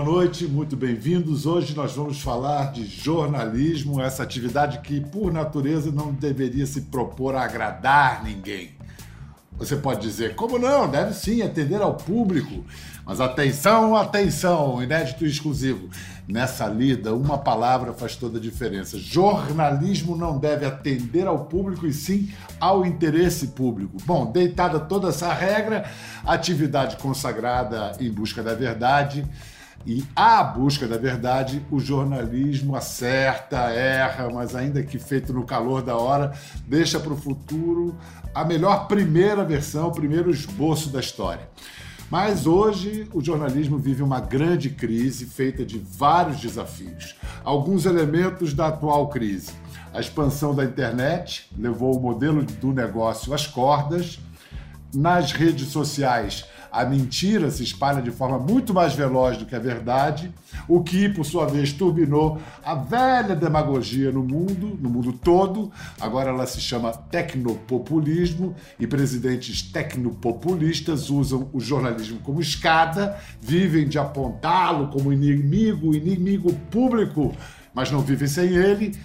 Boa noite, muito bem-vindos. Hoje nós vamos falar de jornalismo, essa atividade que, por natureza, não deveria se propor a agradar ninguém. Você pode dizer, como não? Deve sim atender ao público. Mas atenção, atenção, inédito e exclusivo. Nessa lida, uma palavra faz toda a diferença. Jornalismo não deve atender ao público e sim ao interesse público. Bom, deitada toda essa regra, atividade consagrada em busca da verdade. E à busca da verdade, o jornalismo acerta, erra, mas ainda que feito no calor da hora, deixa para o futuro a melhor primeira versão, o primeiro esboço da história. Mas hoje o jornalismo vive uma grande crise feita de vários desafios. Alguns elementos da atual crise. A expansão da internet levou o modelo do negócio às cordas. Nas redes sociais, a mentira se espalha de forma muito mais veloz do que a verdade, o que, por sua vez, turbinou a velha demagogia no mundo, no mundo todo. Agora ela se chama tecnopopulismo e presidentes tecnopopulistas usam o jornalismo como escada, vivem de apontá-lo como inimigo, inimigo público, mas não vivem sem ele.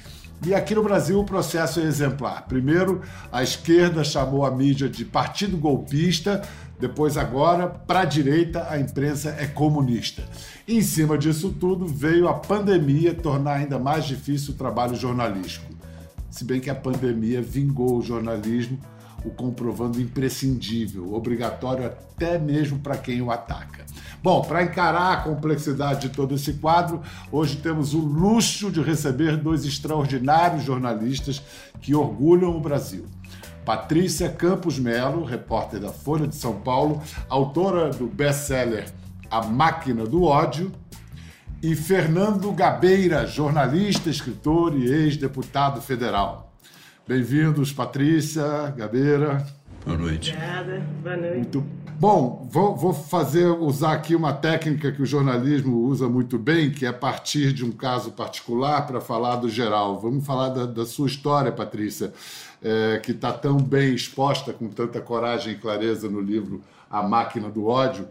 E aqui no Brasil o processo é exemplar. Primeiro, a esquerda chamou a mídia de partido golpista, depois, agora, para a direita, a imprensa é comunista. Em cima disso tudo, veio a pandemia tornar ainda mais difícil o trabalho jornalístico. Se bem que a pandemia vingou o jornalismo, o comprovando imprescindível, obrigatório até mesmo para quem o ataca. Bom, para encarar a complexidade de todo esse quadro, hoje temos o luxo de receber dois extraordinários jornalistas que orgulham o Brasil. Patrícia Campos Melo, repórter da Folha de São Paulo, autora do best-seller A Máquina do Ódio, e Fernando Gabeira, jornalista, escritor e ex-deputado federal. Bem-vindos, Patrícia, Gabeira. Boa noite. Obrigada, boa noite. Muito Bom, vou, vou, fazer usar aqui uma técnica que o jornalismo usa muito bem, que é partir de um caso particular para falar do geral. Vamos falar da, da sua história, Patrícia é, que está tão bem exposta, com tanta coragem e clareza no livro A Máquina do Ódio.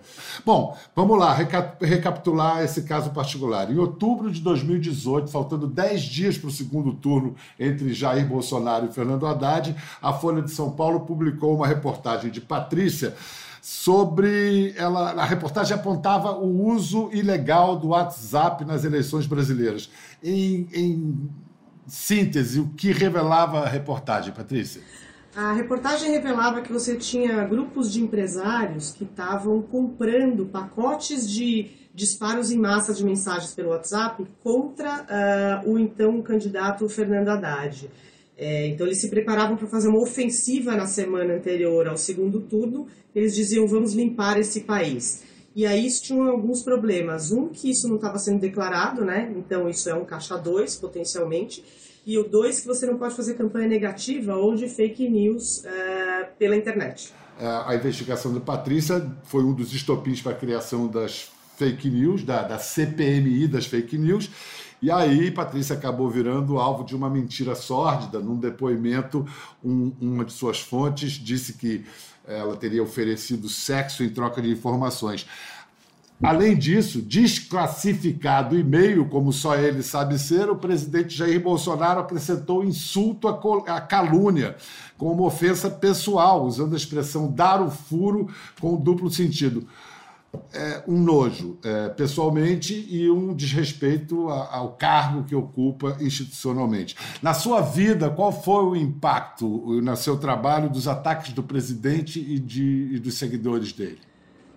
Bom, vamos lá, reca recapitular esse caso particular. Em outubro de 2018, faltando 10 dias para o segundo turno entre Jair Bolsonaro e Fernando Haddad, a Folha de São Paulo publicou uma reportagem de Patrícia sobre ela a reportagem apontava o uso ilegal do WhatsApp nas eleições brasileiras. Em, em síntese, o que revelava a reportagem, Patrícia? A reportagem revelava que você tinha grupos de empresários que estavam comprando pacotes de disparos em massa de mensagens pelo WhatsApp contra uh, o então candidato Fernando Haddad. É, então eles se preparavam para fazer uma ofensiva na semana anterior ao segundo turno. Eles diziam vamos limpar esse país. E aí tinham alguns problemas. Um, que isso não estava sendo declarado, né? Então isso é um caixa 2, potencialmente. E o dois, que você não pode fazer campanha negativa ou de fake news uh, pela internet. É, a investigação da Patrícia foi um dos estopins para a criação das fake news, da, da CPMI das fake news. E aí, Patrícia acabou virando alvo de uma mentira sórdida. Num depoimento, um, uma de suas fontes disse que ela teria oferecido sexo em troca de informações. Além disso, desclassificado e-mail, como só ele sabe ser, o presidente Jair Bolsonaro acrescentou insulto à calúnia, como ofensa pessoal, usando a expressão dar o furo com duplo sentido. É, um nojo é, pessoalmente e um desrespeito ao cargo que ocupa institucionalmente. Na sua vida, qual foi o impacto no seu trabalho dos ataques do presidente e, de, e dos seguidores dele?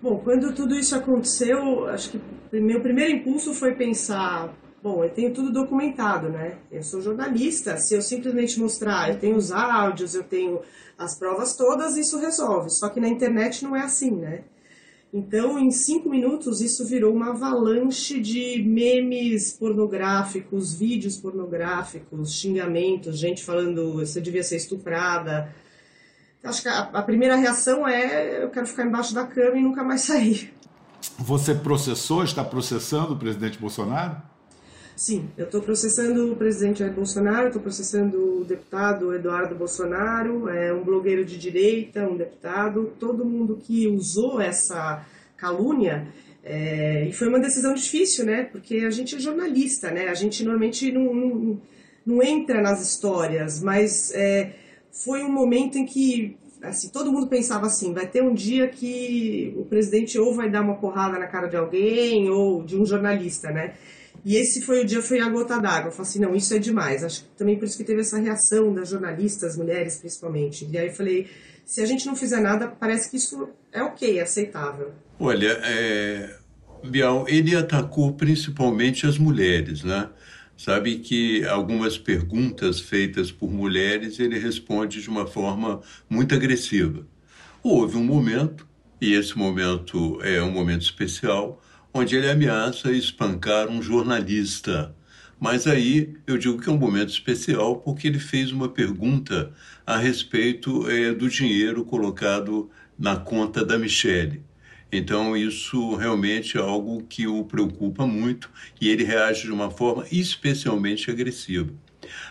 Bom, quando tudo isso aconteceu, acho que meu primeiro impulso foi pensar, bom, eu tenho tudo documentado, né? Eu sou jornalista, se eu simplesmente mostrar, eu tenho os áudios, eu tenho as provas todas, isso resolve. Só que na internet não é assim, né? Então, em cinco minutos, isso virou uma avalanche de memes pornográficos, vídeos pornográficos, xingamentos, gente falando você devia ser estuprada, Acho que a, a primeira reação é eu quero ficar embaixo da cama e nunca mais sair. Você processou, está processando o presidente Bolsonaro? Sim, eu estou processando o presidente Jair Bolsonaro, estou processando o deputado Eduardo Bolsonaro, é um blogueiro de direita, um deputado, todo mundo que usou essa calúnia É, e foi uma decisão difícil, né? Porque a gente é jornalista, né? A gente normalmente não, não, não entra nas histórias, mas é, foi um momento em que assim, todo mundo pensava assim, vai ter um dia que o presidente ou vai dar uma porrada na cara de alguém ou de um jornalista, né? E esse foi o dia, foi a gota d'água. Eu falei assim, não, isso é demais. Acho que também por isso que teve essa reação das jornalistas, mulheres principalmente. E aí eu falei, se a gente não fizer nada, parece que isso é ok, é aceitável. Olha, é, Bial, ele atacou principalmente as mulheres, né? Sabe que algumas perguntas feitas por mulheres ele responde de uma forma muito agressiva. Houve um momento, e esse momento é um momento especial, onde ele ameaça espancar um jornalista. Mas aí eu digo que é um momento especial porque ele fez uma pergunta a respeito é, do dinheiro colocado na conta da Michelle. Então, isso realmente é algo que o preocupa muito e ele reage de uma forma especialmente agressiva.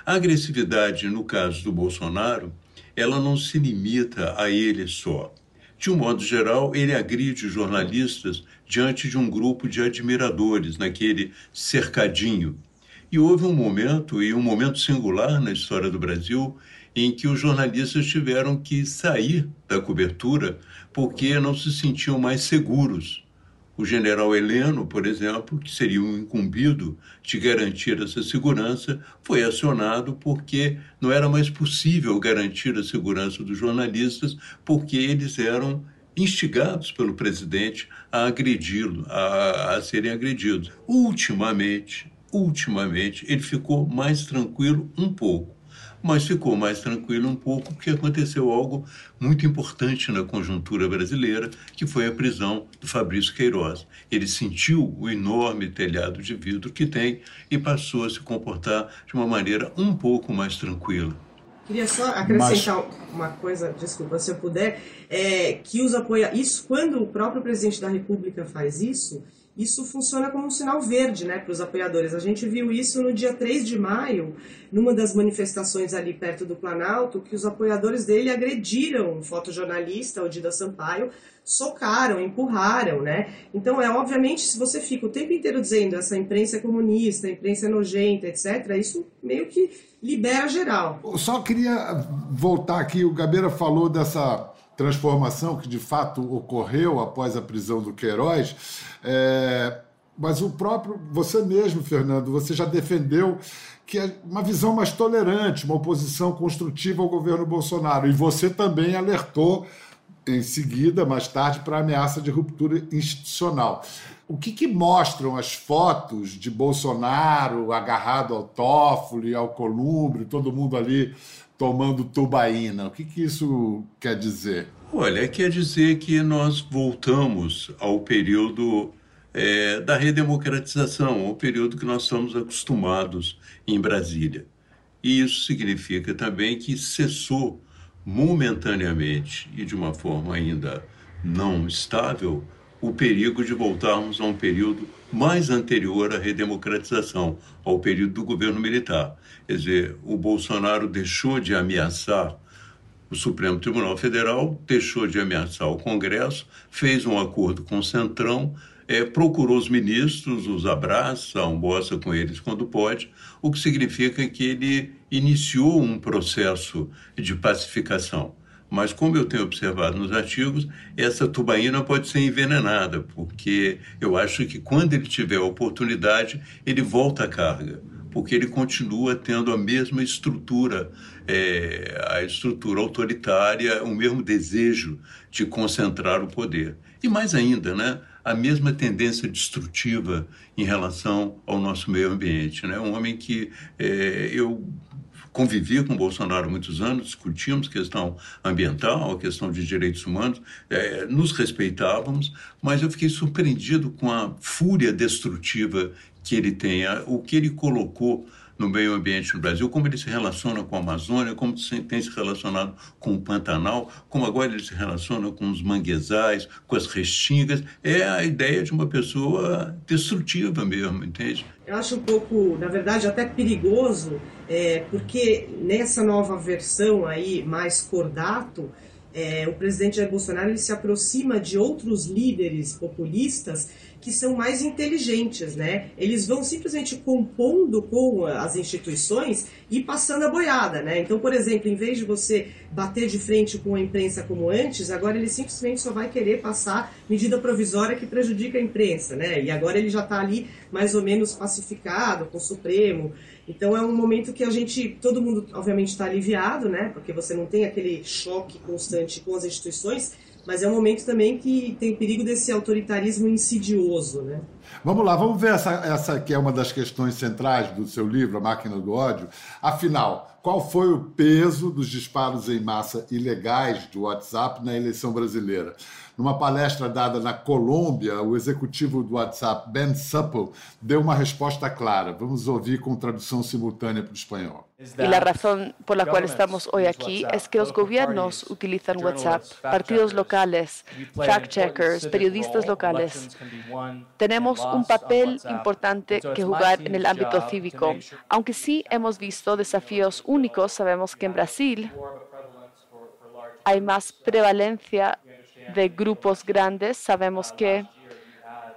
A agressividade, no caso do Bolsonaro, ela não se limita a ele só. De um modo geral, ele agride jornalistas diante de um grupo de admiradores, naquele cercadinho. E houve um momento, e um momento singular na história do Brasil, em que os jornalistas tiveram que sair da cobertura porque não se sentiam mais seguros. O general Heleno, por exemplo, que seria o incumbido de garantir essa segurança, foi acionado porque não era mais possível garantir a segurança dos jornalistas, porque eles eram instigados pelo presidente a agredi-lo, a, a serem agredidos. Ultimamente, ultimamente, ele ficou mais tranquilo um pouco mas ficou mais tranquilo um pouco porque aconteceu algo muito importante na conjuntura brasileira, que foi a prisão do Fabrício Queiroz. Ele sentiu o enorme telhado de vidro que tem e passou a se comportar de uma maneira um pouco mais tranquila. Queria só acrescentar Mas... uma coisa, desculpa, se eu puder, é que os apoia isso quando o próprio presidente da República faz isso, isso funciona como um sinal verde né, para os apoiadores. A gente viu isso no dia 3 de maio, numa das manifestações ali perto do Planalto, que os apoiadores dele agrediram um fotojornalista, o Dida Sampaio, socaram, empurraram, né? Então, é obviamente, se você fica o tempo inteiro dizendo essa imprensa é comunista, imprensa é nojenta, etc., isso meio que libera geral. Eu só queria voltar aqui, o Gabeira falou dessa transformação que de fato ocorreu após a prisão do Queiroz. É, mas o próprio, você mesmo, Fernando, você já defendeu que é uma visão mais tolerante, uma oposição construtiva ao governo Bolsonaro. E você também alertou em seguida, mais tarde, para a ameaça de ruptura institucional. O que, que, mostram as fotos de Bolsonaro agarrado ao Toffoli, ao Columbre, todo mundo ali tomando tubaína. O que, que isso quer dizer? Olha, quer dizer que nós voltamos ao período é, da redemocratização, ao período que nós estamos acostumados em Brasília. E isso significa também que cessou momentaneamente e de uma forma ainda não estável o perigo de voltarmos a um período mais anterior à redemocratização, ao período do governo militar. Quer dizer, o Bolsonaro deixou de ameaçar o Supremo Tribunal Federal, deixou de ameaçar o Congresso, fez um acordo com o Centrão, é, procurou os ministros, os abraça, almoça com eles quando pode, o que significa que ele iniciou um processo de pacificação. Mas, como eu tenho observado nos artigos, essa tubaína pode ser envenenada, porque eu acho que quando ele tiver a oportunidade, ele volta à carga, porque ele continua tendo a mesma estrutura, é, a estrutura autoritária, o mesmo desejo de concentrar o poder. E mais ainda, né? a mesma tendência destrutiva em relação ao nosso meio ambiente. Né? Um homem que é, eu convivi com o Bolsonaro muitos anos, discutimos questão ambiental, a questão de direitos humanos, é, nos respeitávamos, mas eu fiquei surpreendido com a fúria destrutiva que ele tem, o que ele colocou no meio ambiente no Brasil, como ele se relaciona com a Amazônia, como tem se relacionado com o Pantanal, como agora ele se relaciona com os manguezais, com as restingas. É a ideia de uma pessoa destrutiva mesmo, entende? Eu acho um pouco, na verdade, até perigoso, é, porque nessa nova versão aí, mais cordato, é, o presidente Jair Bolsonaro ele se aproxima de outros líderes populistas que são mais inteligentes, né? Eles vão simplesmente compondo com as instituições e passando a boiada, né? Então, por exemplo, em vez de você bater de frente com a imprensa como antes, agora ele simplesmente só vai querer passar medida provisória que prejudica a imprensa, né? E agora ele já está ali mais ou menos pacificado com o Supremo. Então é um momento que a gente, todo mundo obviamente está aliviado, né? Porque você não tem aquele choque constante com as instituições, mas é um momento também que tem perigo desse autoritarismo insidioso, né? Vamos lá, vamos ver essa, essa que é uma das questões centrais do seu livro, A Máquina do Ódio. Afinal, qual foi o peso dos disparos em massa ilegais do WhatsApp na eleição brasileira? Numa palestra dada na Colômbia, o executivo do WhatsApp, Ben Supple, deu uma resposta clara. Vamos ouvir com tradução simultânea para o espanhol. Y la razón por la cual estamos hoy aquí es que los gobiernos utilizan WhatsApp, partidos locales, fact-checkers, periodistas locales. Tenemos un papel importante que jugar en el ámbito cívico. Aunque sí hemos visto desafíos únicos, sabemos que en Brasil hay más prevalencia de grupos grandes. Sabemos que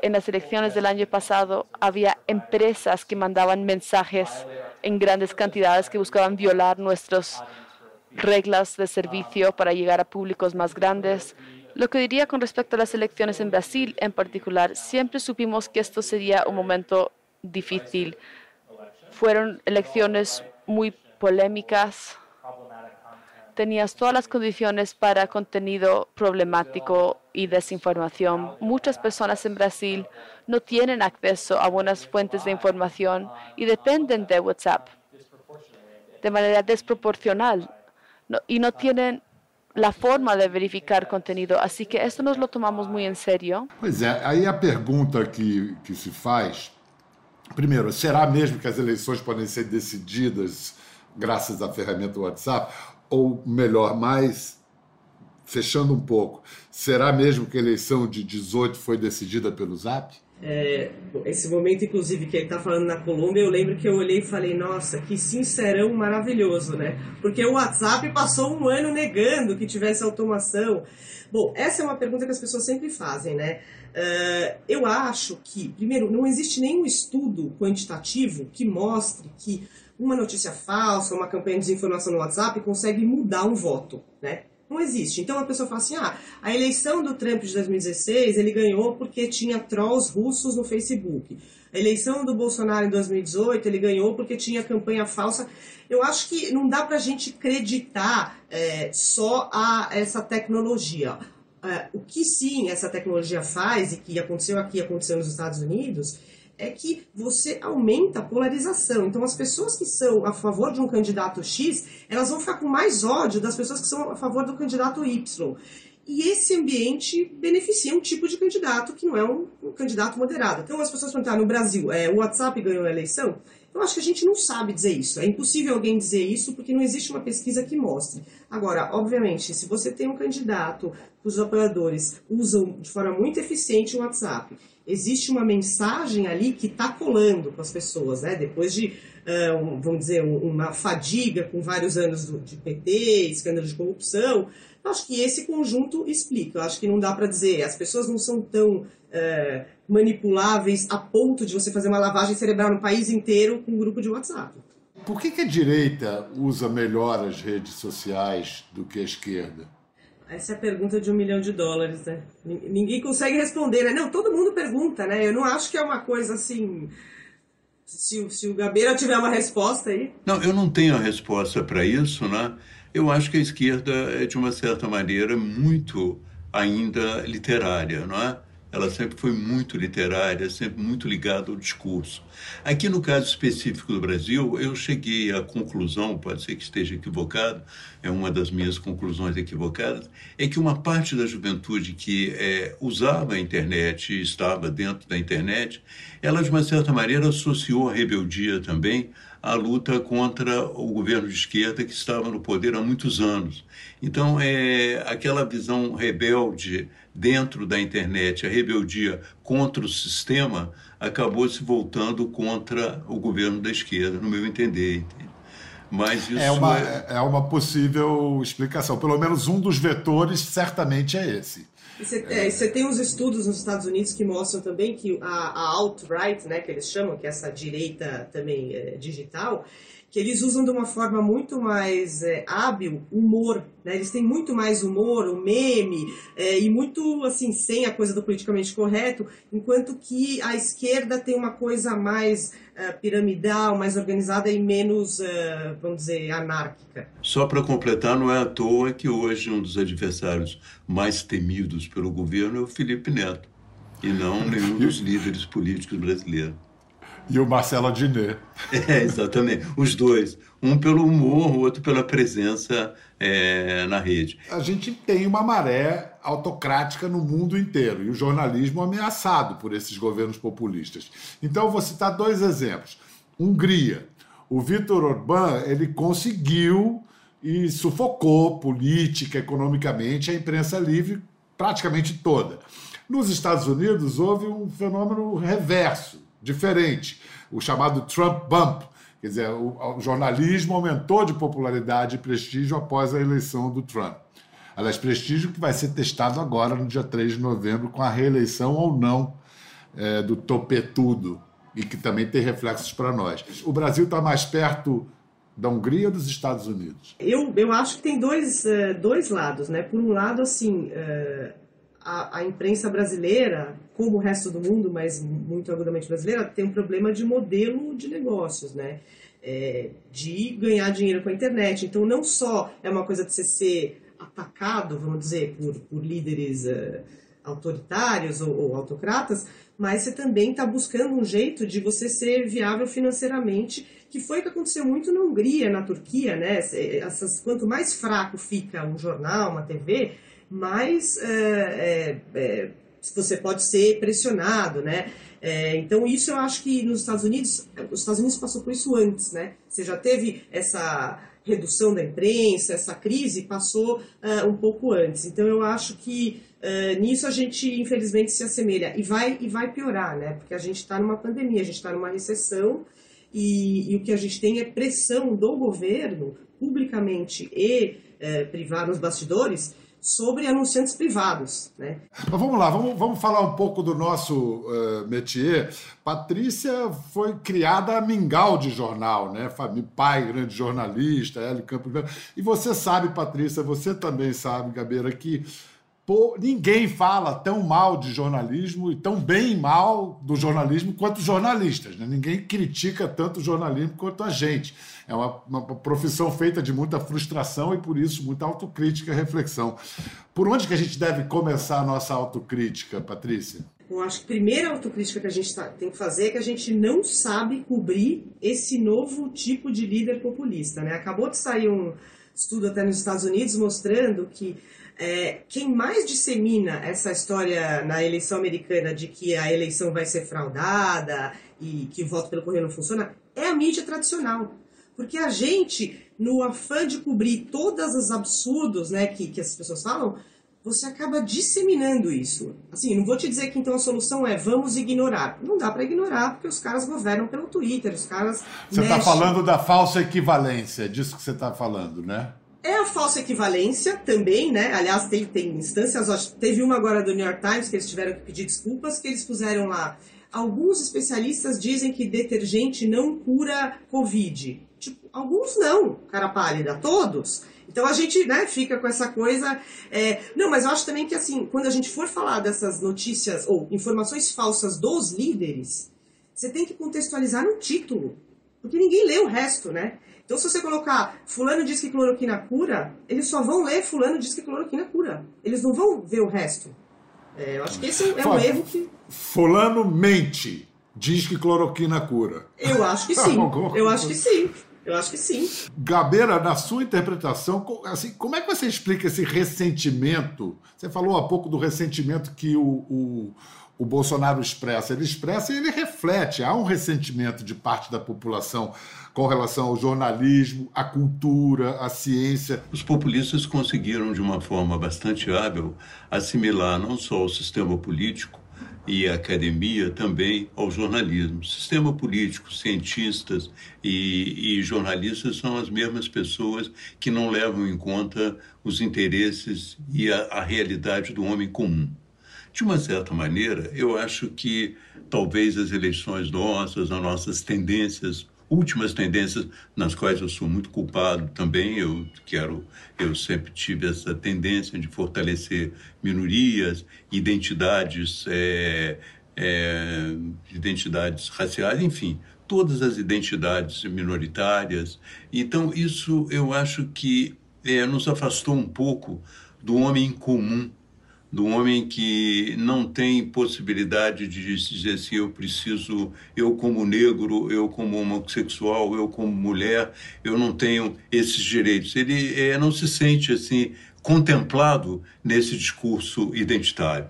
en las elecciones del año pasado había empresas que mandaban mensajes en grandes cantidades que buscaban violar nuestras reglas de servicio para llegar a públicos más grandes. Lo que diría con respecto a las elecciones en Brasil en particular, siempre supimos que esto sería un momento difícil. Fueron elecciones muy polémicas, tenías todas las condiciones para contenido problemático y desinformación. Muchas personas en Brasil no tienen acceso a buenas fuentes de información y dependen de WhatsApp de manera desproporcional y no tienen la forma de verificar contenido. Así que esto nos lo tomamos muy en serio. Pois é, aí a pergunta que, que se faz, primeiro, será mesmo que as eleições podem ser decididas graças à ferramenta WhatsApp? Ou melhor, mais fechando um pouco, será mesmo que a eleição de 18 foi decidida pelo Zap? É, esse momento, inclusive, que ele está falando na Colômbia, eu lembro que eu olhei e falei, nossa, que sincerão maravilhoso, né? Porque o WhatsApp passou um ano negando que tivesse automação. Bom, essa é uma pergunta que as pessoas sempre fazem, né? Uh, eu acho que, primeiro, não existe nenhum estudo quantitativo que mostre que uma notícia falsa, uma campanha de desinformação no WhatsApp consegue mudar um voto, né? Não existe. Então a pessoa fala assim: ah, a eleição do Trump de 2016 ele ganhou porque tinha trolls russos no Facebook. A eleição do Bolsonaro em 2018 ele ganhou porque tinha campanha falsa. Eu acho que não dá para a gente acreditar é, só a essa tecnologia. É, o que sim essa tecnologia faz e que aconteceu aqui, aconteceu nos Estados Unidos, é que você aumenta a polarização. Então, as pessoas que são a favor de um candidato X, elas vão ficar com mais ódio das pessoas que são a favor do candidato Y. E esse ambiente beneficia um tipo de candidato que não é um, um candidato moderado. Então, as pessoas perguntaram, no Brasil, é, o WhatsApp ganhou a eleição? Eu acho que a gente não sabe dizer isso. É impossível alguém dizer isso porque não existe uma pesquisa que mostre. Agora, obviamente, se você tem um candidato os apoiadores usam de forma muito eficiente o WhatsApp existe uma mensagem ali que está colando com as pessoas, né? Depois de, um, vamos dizer, um, uma fadiga com vários anos de PT, escândalo de corrupção, acho que esse conjunto explica. Eu acho que não dá para dizer, as pessoas não são tão uh, manipuláveis a ponto de você fazer uma lavagem cerebral no país inteiro com um grupo de WhatsApp. Por que, que a direita usa melhor as redes sociais do que a esquerda? Essa é a pergunta de um milhão de dólares, né? Ninguém consegue responder, né? Não, todo mundo pergunta, né? Eu não acho que é uma coisa assim. Se, se o Gabeira tiver uma resposta aí. Não, eu não tenho a resposta para isso, né? Eu acho que a esquerda é, de uma certa maneira, muito ainda literária, não é? Ela sempre foi muito literária, sempre muito ligada ao discurso. Aqui no caso específico do Brasil, eu cheguei à conclusão, pode ser que esteja equivocado, é uma das minhas conclusões equivocadas, é que uma parte da juventude que é, usava a internet estava dentro da internet, ela de uma certa maneira associou a rebeldia também à luta contra o governo de esquerda que estava no poder há muitos anos. Então, é aquela visão rebelde dentro da internet, a rebeldia contra o sistema, acabou se voltando contra o governo da esquerda, no meu entender. Mas é uma, é... é uma possível explicação. Pelo menos um dos vetores certamente é esse. Você, é, você tem uns estudos nos Estados Unidos que mostram também que a, a alt-right, né, que eles chamam, que é essa direita também é, digital, que eles usam de uma forma muito mais é, hábil humor, né? Eles têm muito mais humor, o meme, é, e muito, assim, sem a coisa do politicamente correto, enquanto que a esquerda tem uma coisa mais uh, piramidal, mais organizada e menos, uh, vamos dizer, anárquica. Só para completar, não é à toa que hoje um dos adversários mais temidos pelo governo é o Felipe Neto, e não nenhum dos líderes políticos brasileiros e o Marcelo Adnet. É, exatamente. Os dois. Um pelo humor, o outro pela presença é, na rede. A gente tem uma maré autocrática no mundo inteiro e o jornalismo ameaçado por esses governos populistas. Então, eu vou citar dois exemplos. Hungria. O Vítor Orbán ele conseguiu e sufocou política, economicamente, a imprensa livre praticamente toda. Nos Estados Unidos houve um fenômeno reverso diferente, o chamado Trump Bump. Quer dizer, o, o jornalismo aumentou de popularidade e prestígio após a eleição do Trump. Aliás, prestígio que vai ser testado agora, no dia 3 de novembro, com a reeleição ou não é, do topetudo, e que também tem reflexos para nós. O Brasil está mais perto da Hungria ou dos Estados Unidos? Eu, eu acho que tem dois, uh, dois lados. Né? Por um lado, assim, uh, a, a, imprensa brasileira, como o resto do mundo, mas muito agudamente brasileira, tem um problema de modelo de negócios, né? É, de ganhar dinheiro com a internet. Então, não só é uma coisa de você ser atacado, vamos dizer, por, por líderes uh, autoritários ou, ou, autocratas, mas você também está buscando um jeito de você ser viável financeiramente, que foi o que aconteceu muito na Hungria, na Turquia, né? Essas, quanto mais fraco fica um jornal, uma TV, mais é, é, é, você pode ser pressionado, né? É, então isso eu acho que nos Estados Unidos, os Estados Unidos passou por isso antes, né? Você já teve essa redução da imprensa, essa crise passou uh, um pouco antes. Então eu acho que uh, nisso a gente infelizmente se assemelha e vai e vai piorar, né? Porque a gente está numa pandemia, a gente está numa recessão e, e, o que a gente tem é pressão do governo publicamente e uh, privado nos bastidores sobre anunciantes privados. Né? Mas vamos lá, vamos, vamos falar um pouco do nosso uh, métier. Patrícia foi criada a mingau de jornal, né? pai grande jornalista, Hélio Campos. E você sabe, Patrícia, você também sabe, Gabeira, que Pô, ninguém fala tão mal de jornalismo e tão bem mal do jornalismo quanto os jornalistas. Né? Ninguém critica tanto o jornalismo quanto a gente. É uma, uma, profissão feita de muita frustração e, por isso, muita autocrítica e reflexão. Por onde que a gente deve começar a nossa autocrítica, Patrícia? Eu acho que a primeira autocrítica que a gente tá, tem que fazer é que a gente não sabe cobrir esse novo tipo de líder populista. Né? Acabou de sair um estudo até nos Estados Unidos mostrando que é, quem mais dissemina essa história na eleição americana de que a eleição vai ser fraudada e que o voto pelo correio não funciona é a mídia tradicional. Porque a gente, no afã de cobrir todos os absurdos né, que, que as pessoas falam, você acaba disseminando isso. Assim, não vou te dizer que então a solução é vamos ignorar. Não dá para ignorar, porque os caras governam pelo Twitter, os caras. Você está falando da falsa equivalência, disso que você está falando, né? É a falsa equivalência também, né? Aliás, tem, tem instâncias, teve uma agora do New York Times que eles tiveram que pedir desculpas, que eles puseram lá. Alguns especialistas dizem que detergente não cura Covid. Tipo, alguns não, cara pálida, todos. Então a gente né, fica com essa coisa. É... Não, mas eu acho também que assim, quando a gente for falar dessas notícias ou informações falsas dos líderes, você tem que contextualizar no título. Porque ninguém lê o resto, né? Então, se você colocar fulano diz que cloroquina cura, eles só vão ler fulano diz que cloroquina cura. Eles não vão ver o resto. É, eu acho que esse é um erro que... Fulano mente, diz que cloroquina cura. Eu acho que sim. eu acho que sim. Eu acho que sim. Gabeira, na sua interpretação, assim, como é que você explica esse ressentimento? Você falou há pouco do ressentimento que o, o, o Bolsonaro expressa. Ele expressa e ele reflete. Há um ressentimento de parte da população com relação ao jornalismo, à cultura, à ciência. Os populistas conseguiram, de uma forma bastante hábil, assimilar não só o sistema político, e academia também ao jornalismo. Sistema político, cientistas e, e, jornalistas são as mesmas pessoas que não levam em conta os interesses e a, a realidade do homem comum. De uma certa maneira, eu acho que talvez as eleições nossas, as nossas tendências últimas tendências nas quais eu sou muito culpado também. Eu quero, eu sempre tive essa tendência de fortalecer minorias, identidades, é, é, identidades raciais, enfim, todas as identidades minoritárias. Então isso eu acho que é, nos afastou um pouco do homem comum do homem que não tem possibilidade de dizer assim, eu preciso, eu como negro, eu como homossexual, eu como mulher, eu não tenho esses direitos. Ele é, não se sente assim contemplado nesse discurso identitário.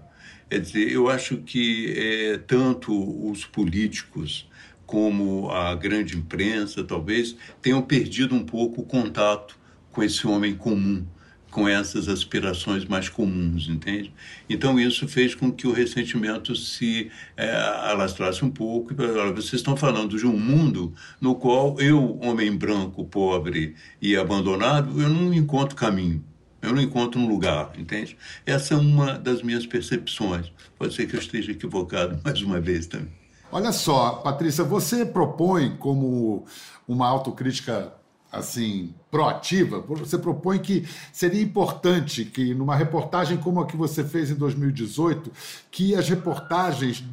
Quer dizer, eu acho que é, tanto os políticos como a grande imprensa, talvez, tenham perdido um pouco o contato com esse homem comum com essas aspirações mais comuns, entende? Então isso fez com que o ressentimento se é, alastrasse um pouco. Vocês estão falando de um mundo no qual eu, homem branco, pobre e abandonado, eu não encontro caminho. Eu não encontro um lugar, entende? Essa é uma das minhas percepções. Pode ser que eu esteja equivocado mais uma vez também. Olha só, Patrícia, você propõe como uma autocrítica assim proativa, você propõe que seria importante que numa reportagem como a que você fez em 2018, que as reportagens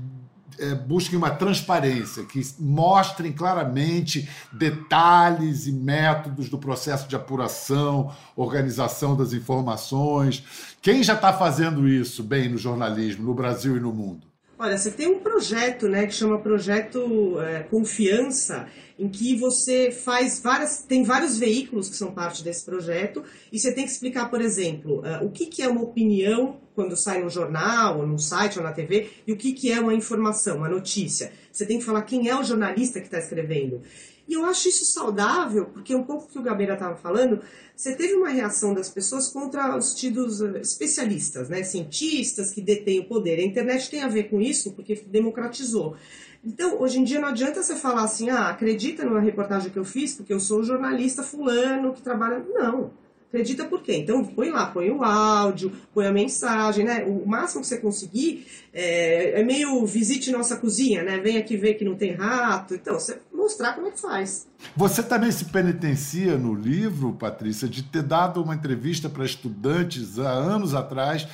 é, busquem uma transparência, que mostrem claramente detalhes e métodos do processo de apuração, organização das informações. Quem já está fazendo isso bem no jornalismo, no Brasil e no mundo? Olha, você tem um projeto, né, que chama Projeto é, Confiança, em que você faz várias, tem vários veículos que são parte desse projeto, e você tem que explicar, por exemplo, uh, o que, que é uma opinião quando sai no jornal, ou no site, ou na TV, e o que, que é uma informação, uma notícia. Você tem que falar quem é o jornalista que está escrevendo. E eu acho isso saudável, porque um pouco que o Gabeira estava falando, você teve uma reação das pessoas contra os tidos eh, especialistas, né? cientistas que detêm o poder. A internet tem a ver com isso, porque democratizou. Então, hoje em dia não adianta você falar assim, ah, acredita numa reportagem que eu fiz, porque eu sou jornalista fulano que trabalha. Não. Acredita por quê? Então põe lá, põe o áudio, põe a mensagem, né? O máximo que você conseguir é, é meio visite nossa cozinha, né? Vem aqui ver que não tem rato. Então, você mostrar como é que faz. Você também se penitencia no livro, Patrícia, de ter dado uma entrevista para estudantes há anos atrás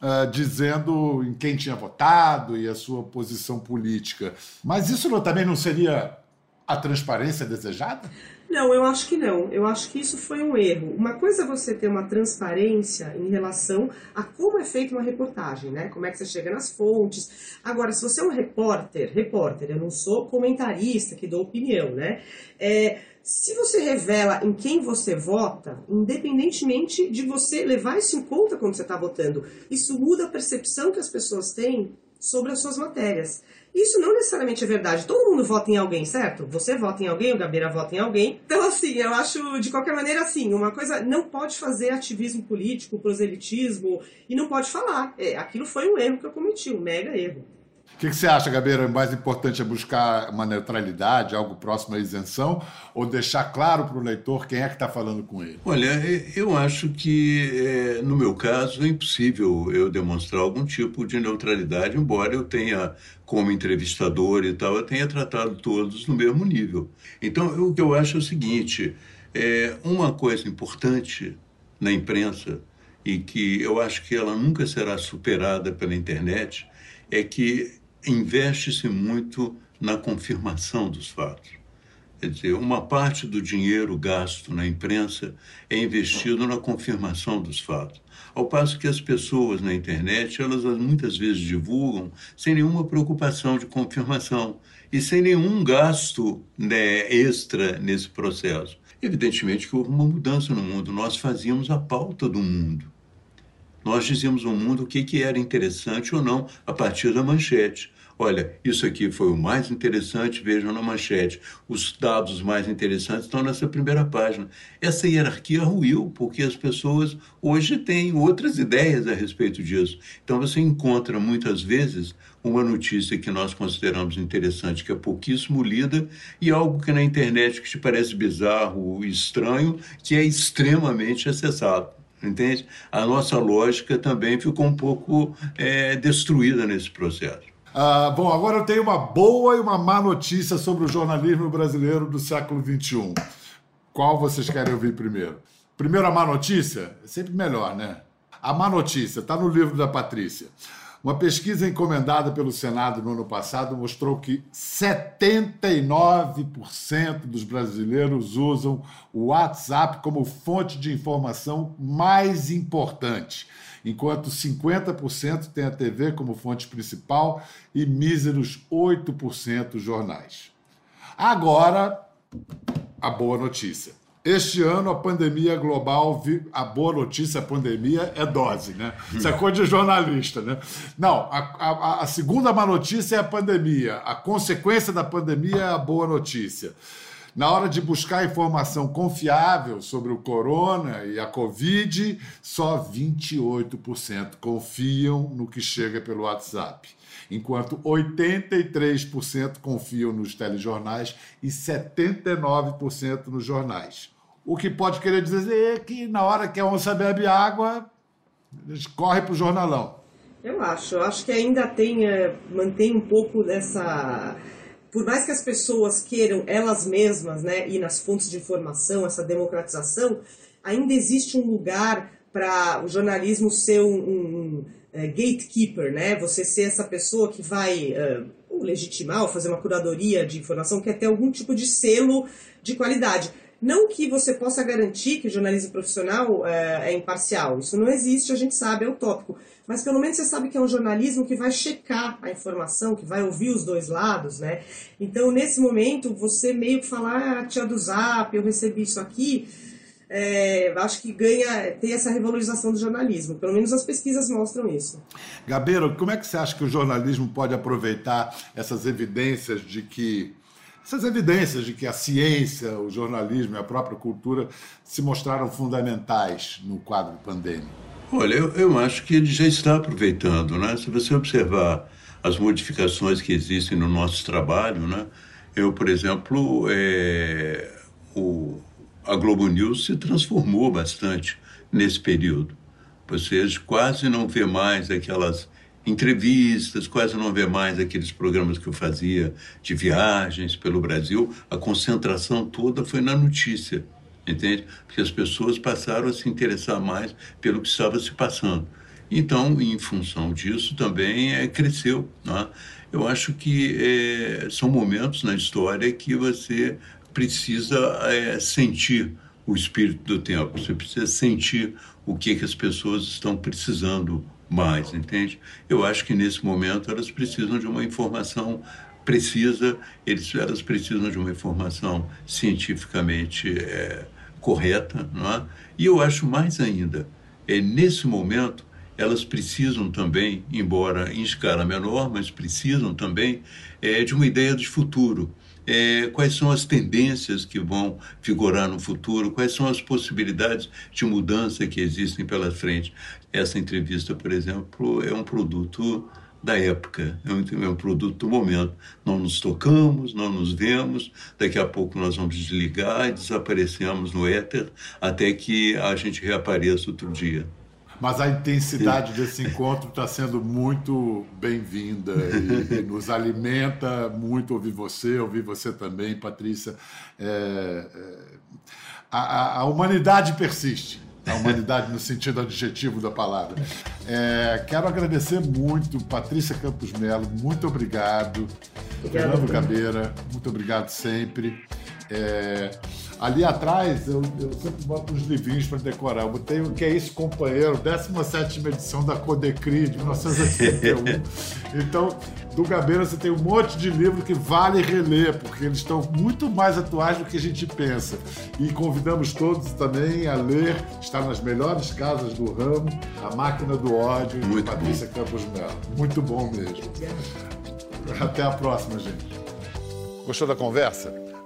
uh, dizendo em quem tinha votado e a sua posição política. Mas isso não, também não seria a transparência desejada? Não, eu acho que não. Eu acho que isso foi um erro. Uma coisa é você ter uma transparência em relação a como é feita uma reportagem, né? Como é que você chega nas fontes. Agora, se você é um repórter, repórter, eu não sou comentarista que dou opinião, né? É, se você revela em quem você vota, independentemente de você levar isso em conta quando você está votando, isso muda a percepção que as pessoas têm sobre as suas matérias. Isso não necessariamente é verdade. Todo mundo vota em alguém, certo? Você vota em alguém, o Gabeira vota em alguém. Então, assim, eu acho, de qualquer maneira, assim, uma coisa, não pode fazer ativismo político, proselitismo, e não pode falar. É, aquilo foi um erro que eu cometi, um mega erro. O que, que, você acha, Gabeira? O mais importante é buscar uma neutralidade, algo próximo à isenção, ou deixar claro para o leitor quem é que está falando com ele? Olha, eu acho que, é, no meu caso, é impossível eu demonstrar algum tipo de neutralidade, embora eu tenha, como entrevistador e tal, eu tenha tratado todos no mesmo nível. Então, o que eu acho é o seguinte: é, uma coisa importante na imprensa, e que eu acho que ela nunca será superada pela internet, é que investe-se muito na confirmação dos fatos. Quer dizer, uma parte do dinheiro gasto na imprensa é investido na confirmação dos fatos. Ao passo que as pessoas na internet, elas muitas vezes divulgam sem nenhuma preocupação de confirmação e sem nenhum gasto né, extra nesse processo. Evidentemente que houve uma mudança no mundo. Nós fazíamos a pauta do mundo. Nós dizíamos ao mundo o que, que era interessante ou não a partir da manchete. olha, isso aqui foi o mais interessante, vejam na manchete. Os dados mais interessantes estão nessa primeira página. Essa hierarquia ruiu, porque as pessoas hoje têm outras ideias a respeito disso. Então você encontra muitas vezes uma notícia que nós consideramos interessante, que é pouquíssimo lida, e algo que na internet que te parece bizarro, estranho, que é extremamente acessado. Entende? A nossa lógica também ficou um pouco é, destruída nesse processo. Ah, bom, agora eu tenho uma boa e uma má notícia sobre o jornalismo brasileiro do século XXI. Qual vocês querem ouvir primeiro? Primeiro a má notícia? É sempre melhor, né? A má notícia está no livro da Patrícia. Uma pesquisa encomendada pelo Senado no ano passado mostrou que 79% dos brasileiros usam o WhatsApp como fonte de informação mais importante, enquanto 50% têm a TV como fonte principal e míseros 8% jornais. Agora, a boa notícia. Este ano, a pandemia global, a boa notícia, a pandemia é dose, né? Isso é coisa de jornalista, né? Não, a, a, a, segunda má notícia é a pandemia. A consequência da pandemia é a boa notícia. Na hora de buscar informação confiável sobre o corona e a Covid, só 28% confiam no que chega pelo WhatsApp enquanto 83% confiam nos telejornais e 79% nos jornais. O que pode querer dizer que na hora que a onça bebe água, eles corre para o jornalão. Eu acho, eu acho que ainda tem, é, mantém um pouco dessa. Por mais que as pessoas queiram elas mesmas né, ir nas fontes de informação, essa democratização, ainda existe um lugar para o jornalismo ser um, um é, gatekeeper, né? Você ser essa pessoa que vai uh, legitimar ou fazer uma curadoria de informação, quer ter algum tipo de selo de qualidade. Não que você possa garantir que o jornalismo profissional é, é imparcial, isso não existe, a gente sabe, é utópico. Mas pelo menos você sabe que é um jornalismo que vai checar a informação, que vai ouvir os dois lados, né? Então, nesse momento, você meio que falar, ah, tia do zap, eu recebi isso aqui, é, acho que ganha, tem essa revalorização do jornalismo. Pelo menos as pesquisas mostram isso. Gabeiro, como é que você acha que o jornalismo pode aproveitar essas evidências de que essas evidências de que a ciência, o jornalismo e a própria cultura se mostraram fundamentais no quadro pandêmico? Olha, eu, eu acho que ele já está aproveitando, né? Se você observar as modificações que existem no nosso trabalho, né? Eu, por exemplo, é, o, a Globo News se transformou bastante nesse período. Vocês quase não vê mais aquelas entrevistas, quase não vê mais aqueles programas que eu fazia de viagens pelo Brasil. A concentração toda foi na notícia, entende? Porque as pessoas passaram a se interessar mais pelo que estava se passando. Então, em função disso, também é, cresceu. Né? Eu acho que é, são momentos na história que você precisa é, sentir o espírito do tempo, você precisa sentir o que, que as pessoas estão precisando mais, entende? Eu acho que nesse momento elas precisam de uma informação precisa, eles, elas precisam de uma informação cientificamente é, correta, não é? E eu acho mais ainda, é nesse momento elas precisam também, embora em escala menor, mas precisam também é, de uma ideia de futuro é, quais são as tendências que vão vigorar no futuro, quais são as possibilidades de mudança que existem pela frente. Essa entrevista, por exemplo, é um produto da época, é um, é um, produto do momento. Não nos tocamos, não nos vemos, daqui a pouco nós vamos desligar e desaparecemos no éter até que a gente reapareça outro dia mas a intensidade desse encontro está sendo muito bem-vinda e, e, nos alimenta muito ouvir você, ouvir você também, Patrícia. É, é, a, a, humanidade persiste. A humanidade no sentido adjetivo da palavra. É, quero agradecer muito, Patrícia Campos Melo, muito obrigado. Fernando Gabeira, muito obrigado sempre. É, ali atrás, eu, eu, sempre boto uns livrinhos para decorar. Eu botei o Que é Isso, Companheiro, 17 edição da Codecri, de 1981. então, do Gabeira, você tem um monte de livro que vale reler, porque eles estão muito mais atuais do que a gente pensa. E convidamos todos também a ler, está nas melhores casas do ramo, A Máquina do Ódio, muito de Patrícia bom. Campos Melo. Muito bom mesmo. Até a próxima, gente. Gostou da conversa?